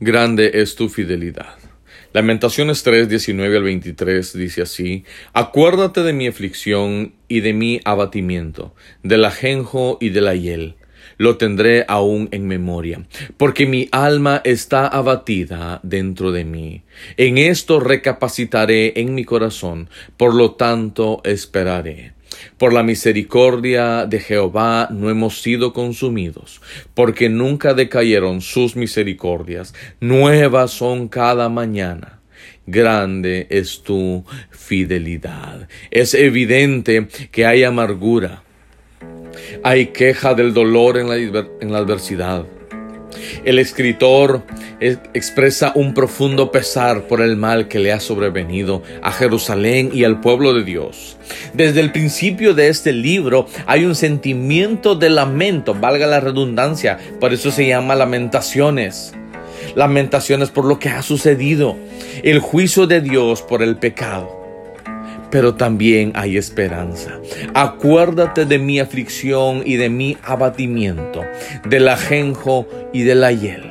Grande es tu fidelidad. Lamentaciones 3, 19 al 23 dice así, Acuérdate de mi aflicción y de mi abatimiento, del ajenjo y de la hiel. Lo tendré aún en memoria, porque mi alma está abatida dentro de mí. En esto recapacitaré en mi corazón, por lo tanto esperaré. Por la misericordia de Jehová no hemos sido consumidos, porque nunca decayeron sus misericordias, nuevas son cada mañana. Grande es tu fidelidad. Es evidente que hay amargura, hay queja del dolor en la, en la adversidad el escritor expresa un profundo pesar por el mal que le ha sobrevenido a Jerusalén y al pueblo de Dios. Desde el principio de este libro hay un sentimiento de lamento, valga la redundancia, por eso se llama lamentaciones. Lamentaciones por lo que ha sucedido, el juicio de Dios por el pecado pero también hay esperanza. Acuérdate de mi aflicción y de mi abatimiento, del ajenjo y de la hiel.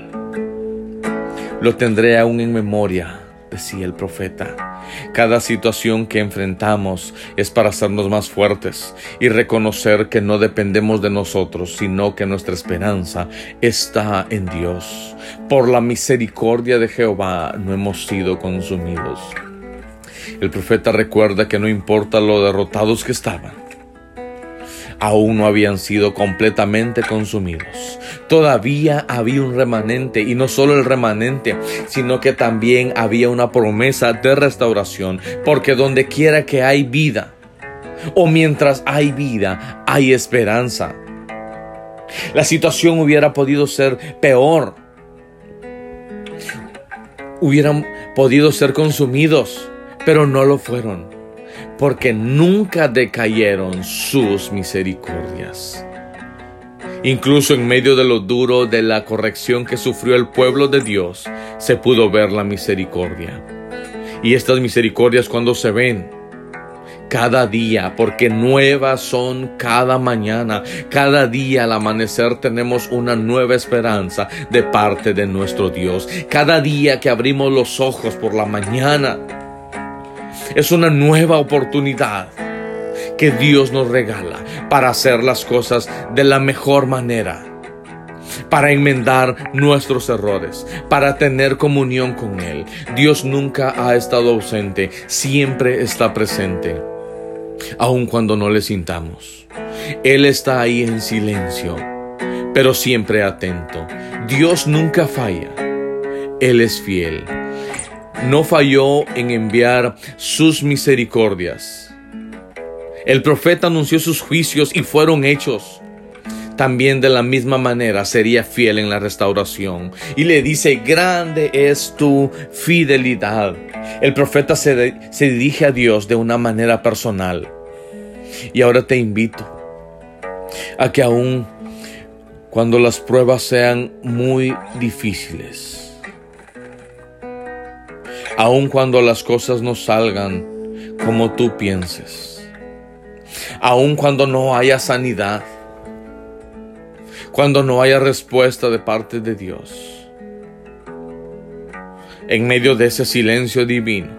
Lo tendré aún en memoria, decía el profeta. Cada situación que enfrentamos es para hacernos más fuertes y reconocer que no dependemos de nosotros, sino que nuestra esperanza está en Dios. Por la misericordia de Jehová no hemos sido consumidos. El profeta recuerda que no importa lo derrotados que estaban, aún no habían sido completamente consumidos. Todavía había un remanente y no solo el remanente, sino que también había una promesa de restauración, porque donde quiera que hay vida, o mientras hay vida, hay esperanza. La situación hubiera podido ser peor. Hubieran podido ser consumidos pero no lo fueron, porque nunca decayeron sus misericordias. Incluso en medio de lo duro de la corrección que sufrió el pueblo de Dios, se pudo ver la misericordia. Y estas misericordias cuando se ven, cada día, porque nuevas son cada mañana. Cada día al amanecer tenemos una nueva esperanza de parte de nuestro Dios. Cada día que abrimos los ojos por la mañana, es una nueva oportunidad que Dios nos regala para hacer las cosas de la mejor manera, para enmendar nuestros errores, para tener comunión con Él. Dios nunca ha estado ausente, siempre está presente, aun cuando no le sintamos. Él está ahí en silencio, pero siempre atento. Dios nunca falla. Él es fiel no falló en enviar sus misericordias. El profeta anunció sus juicios y fueron hechos. También de la misma manera sería fiel en la restauración. Y le dice, grande es tu fidelidad. El profeta se, dirige a Dios de una manera personal. Y ahora te invito a que aún cuando las pruebas sean muy difíciles, aun cuando las cosas no salgan como tú pienses, aun cuando no haya sanidad, cuando no haya respuesta de parte de Dios, en medio de ese silencio divino,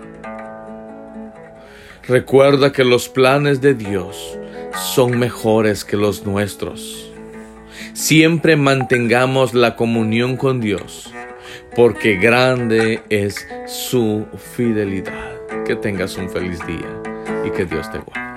recuerda que los planes de Dios son mejores que los nuestros. Siempre mantengamos la comunión con Dios porque grande es su fidelidad. Que tengas un feliz día y que Dios te guarde.